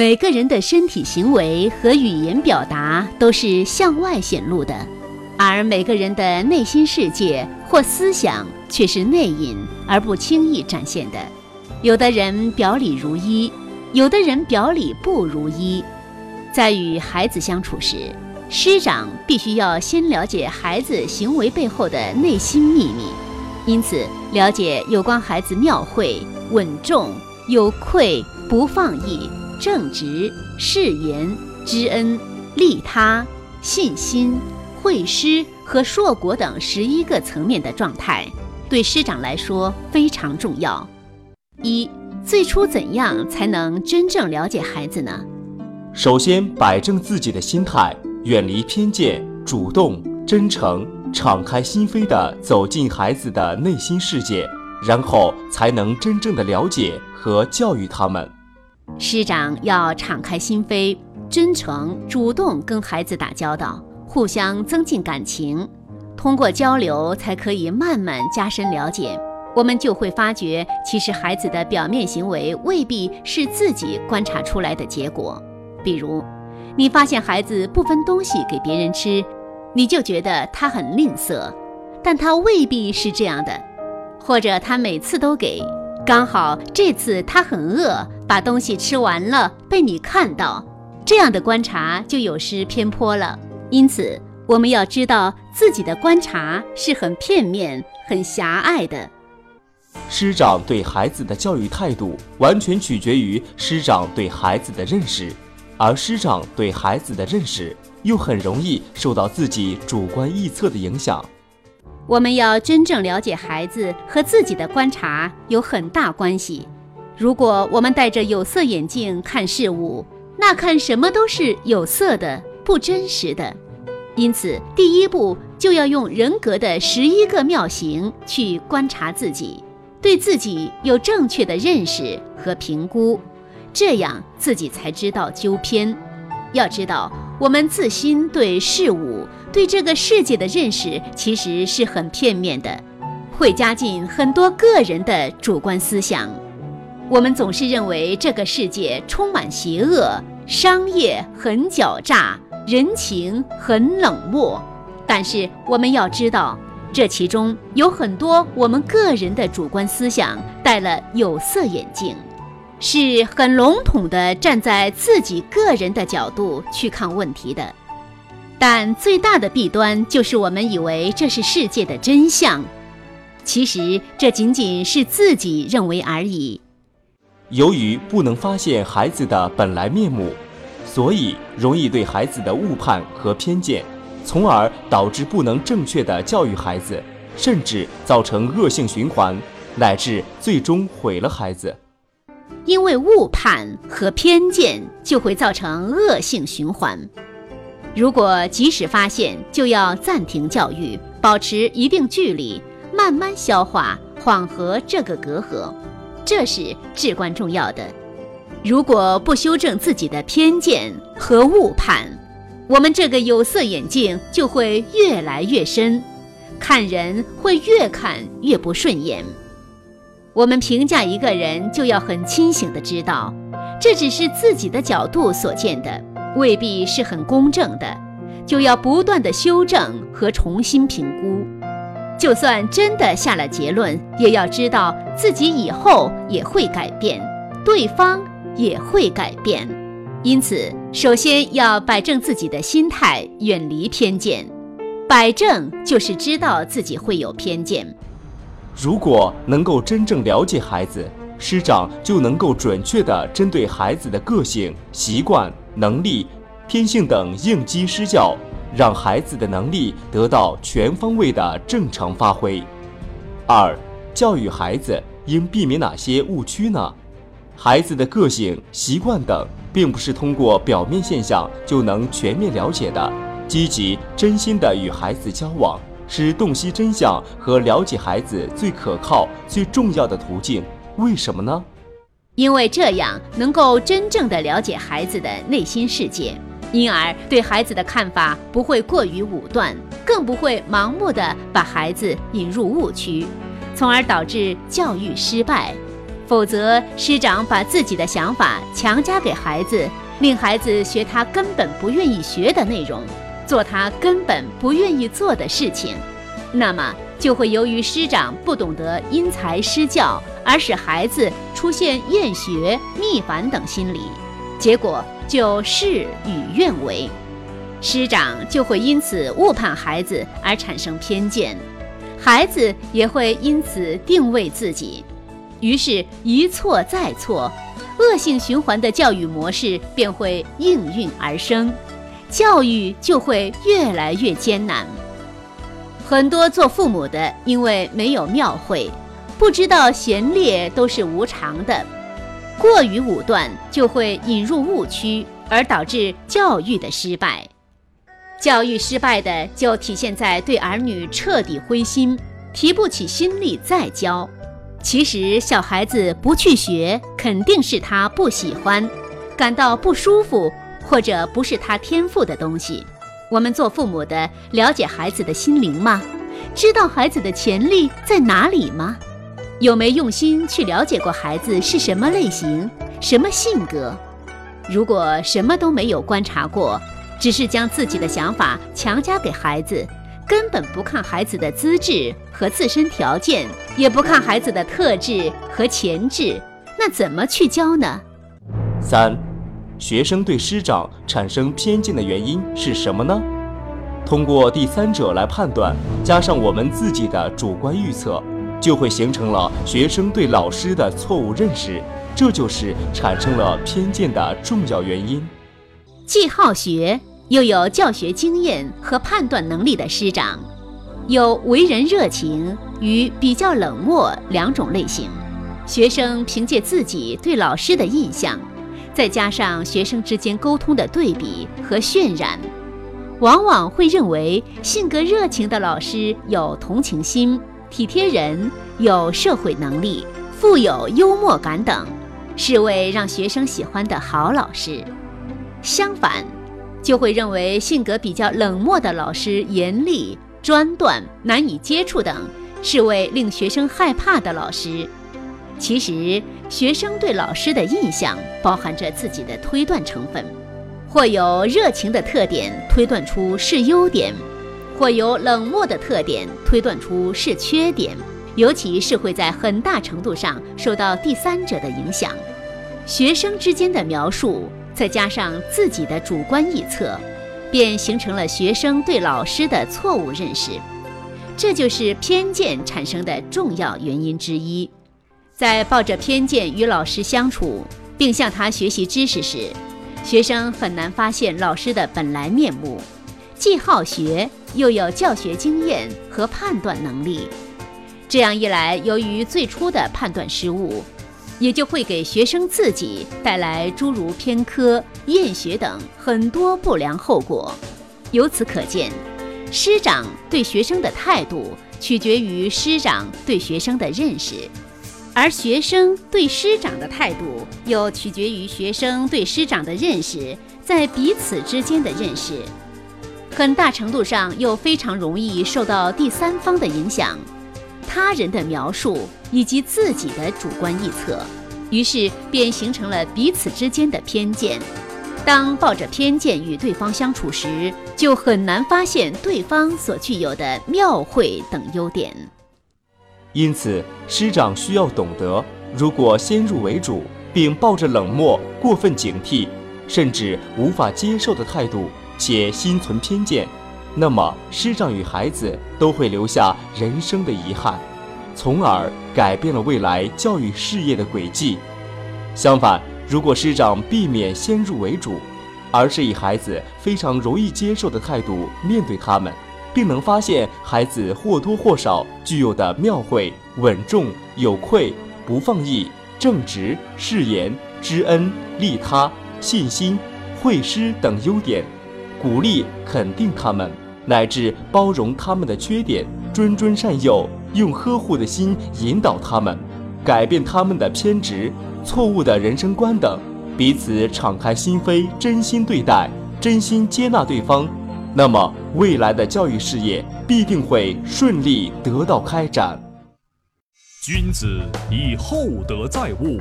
每个人的身体行为和语言表达都是向外显露的，而每个人的内心世界或思想却是内隐而不轻易展现的。有的人表里如一，有的人表里不如一。在与孩子相处时，师长必须要先了解孩子行为背后的内心秘密，因此了解有关孩子妙慧、稳重、有愧、不放逸、正直、誓言、知恩、利他、信心、会师和硕果等十一个层面的状态，对师长来说非常重要。一，最初怎样才能真正了解孩子呢？首先，摆正自己的心态。远离偏见，主动、真诚、敞开心扉地走进孩子的内心世界，然后才能真正的了解和教育他们。师长要敞开心扉，真诚、主动跟孩子打交道，互相增进感情。通过交流，才可以慢慢加深了解。我们就会发觉，其实孩子的表面行为未必是自己观察出来的结果，比如。你发现孩子不分东西给别人吃，你就觉得他很吝啬，但他未必是这样的。或者他每次都给，刚好这次他很饿，把东西吃完了被你看到，这样的观察就有失偏颇了。因此，我们要知道自己的观察是很片面、很狭隘的。师长对孩子的教育态度，完全取决于师长对孩子的认识。而师长对孩子的认识又很容易受到自己主观臆测的影响。我们要真正了解孩子和自己的观察有很大关系。如果我们戴着有色眼镜看事物，那看什么都是有色的、不真实的。因此，第一步就要用人格的十一个妙行去观察自己，对自己有正确的认识和评估。这样自己才知道纠偏。要知道，我们自心对事物、对这个世界的认识其实是很片面的，会加进很多个人的主观思想。我们总是认为这个世界充满邪恶，商业很狡诈，人情很冷漠。但是我们要知道，这其中有很多我们个人的主观思想戴了有色眼镜。是很笼统的站在自己个人的角度去看问题的，但最大的弊端就是我们以为这是世界的真相，其实这仅仅是自己认为而已。由于不能发现孩子的本来面目，所以容易对孩子的误判和偏见，从而导致不能正确的教育孩子，甚至造成恶性循环，乃至最终毁了孩子。因为误判和偏见就会造成恶性循环。如果及时发现，就要暂停教育，保持一定距离，慢慢消化、缓和这个隔阂，这是至关重要的。如果不修正自己的偏见和误判，我们这个有色眼镜就会越来越深，看人会越看越不顺眼。我们评价一个人，就要很清醒的知道，这只是自己的角度所见的，未必是很公正的，就要不断地修正和重新评估。就算真的下了结论，也要知道自己以后也会改变，对方也会改变。因此，首先要摆正自己的心态，远离偏见。摆正就是知道自己会有偏见。如果能够真正了解孩子，师长就能够准确地针对孩子的个性、习惯、能力、天性等应激施教，让孩子的能力得到全方位的正常发挥。二、教育孩子应避免哪些误区呢？孩子的个性、习惯等，并不是通过表面现象就能全面了解的。积极、真心地与孩子交往。是洞悉真相和了解孩子最可靠、最重要的途径。为什么呢？因为这样能够真正的了解孩子的内心世界，因而对孩子的看法不会过于武断，更不会盲目的把孩子引入误区，从而导致教育失败。否则，师长把自己的想法强加给孩子，令孩子学他根本不愿意学的内容，做他根本不愿意做的事情，那么就会由于师长不懂得因材施教，而使孩子出现厌学、逆反等心理，结果就事与愿违，师长就会因此误判孩子而产生偏见，孩子也会因此定位自己。于是，一错再错，恶性循环的教育模式便会应运而生，教育就会越来越艰难。很多做父母的因为没有庙会，不知道贤劣都是无常的，过于武断，就会引入误区，而导致教育的失败。教育失败的就体现在对儿女彻底灰心，提不起心力再教。其实，小孩子不去学，肯定是他不喜欢，感到不舒服，或者不是他天赋的东西。我们做父母的，了解孩子的心灵吗？知道孩子的潜力在哪里吗？有没用心去了解过孩子是什么类型、什么性格？如果什么都没有观察过，只是将自己的想法强加给孩子。根本不看孩子的资质和自身条件，也不看孩子的特质和潜质，那怎么去教呢？三，学生对师长产生偏见的原因是什么呢？通过第三者来判断，加上我们自己的主观预测，就会形成了学生对老师的错误认识，这就是产生了偏见的重要原因。既好学。又有教学经验和判断能力的师长，有为人热情与比较冷漠两种类型。学生凭借自己对老师的印象，再加上学生之间沟通的对比和渲染，往往会认为性格热情的老师有同情心、体贴人、有社会能力、富有幽默感等，是位让学生喜欢的好老师。相反。就会认为性格比较冷漠的老师严厉、专断、难以接触等，是位令学生害怕的老师。其实，学生对老师的印象包含着自己的推断成分，或有热情的特点推断出是优点，或有冷漠的特点推断出是缺点，尤其是会在很大程度上受到第三者的影响。学生之间的描述。再加上自己的主观臆测，便形成了学生对老师的错误认识，这就是偏见产生的重要原因之一。在抱着偏见与老师相处，并向他学习知识时，学生很难发现老师的本来面目，既好学又有教学经验和判断能力。这样一来，由于最初的判断失误。也就会给学生自己带来诸如偏科、厌学等很多不良后果。由此可见，师长对学生的态度取决于师长对学生的认识，而学生对师长的态度又取决于学生对师长的认识在彼此之间的认识，很大程度上又非常容易受到第三方的影响。他人的描述以及自己的主观臆测，于是便形成了彼此之间的偏见。当抱着偏见与对方相处时，就很难发现对方所具有的妙慧等优点。因此，师长需要懂得，如果先入为主，并抱着冷漠、过分警惕，甚至无法接受的态度，且心存偏见。那么，师长与孩子都会留下人生的遗憾，从而改变了未来教育事业的轨迹。相反，如果师长避免先入为主，而是以孩子非常容易接受的态度面对他们，并能发现孩子或多或少具有的妙慧、稳重、有愧、不放逸、正直、誓言、知恩、利他、信心、会师等优点。鼓励、肯定他们，乃至包容他们的缺点，谆谆善诱，用呵护的心引导他们，改变他们的偏执、错误的人生观等，彼此敞开心扉，真心对待，真心接纳对方，那么未来的教育事业必定会顺利得到开展。君子以厚德载物，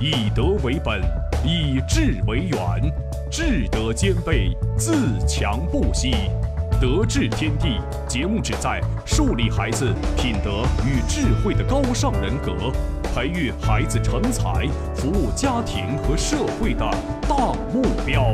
以德为本，以智为源，智德兼备，自强不息。德智天地节目旨在树立孩子品德与智慧的高尚人格，培育孩子成才、服务家庭和社会的大目标。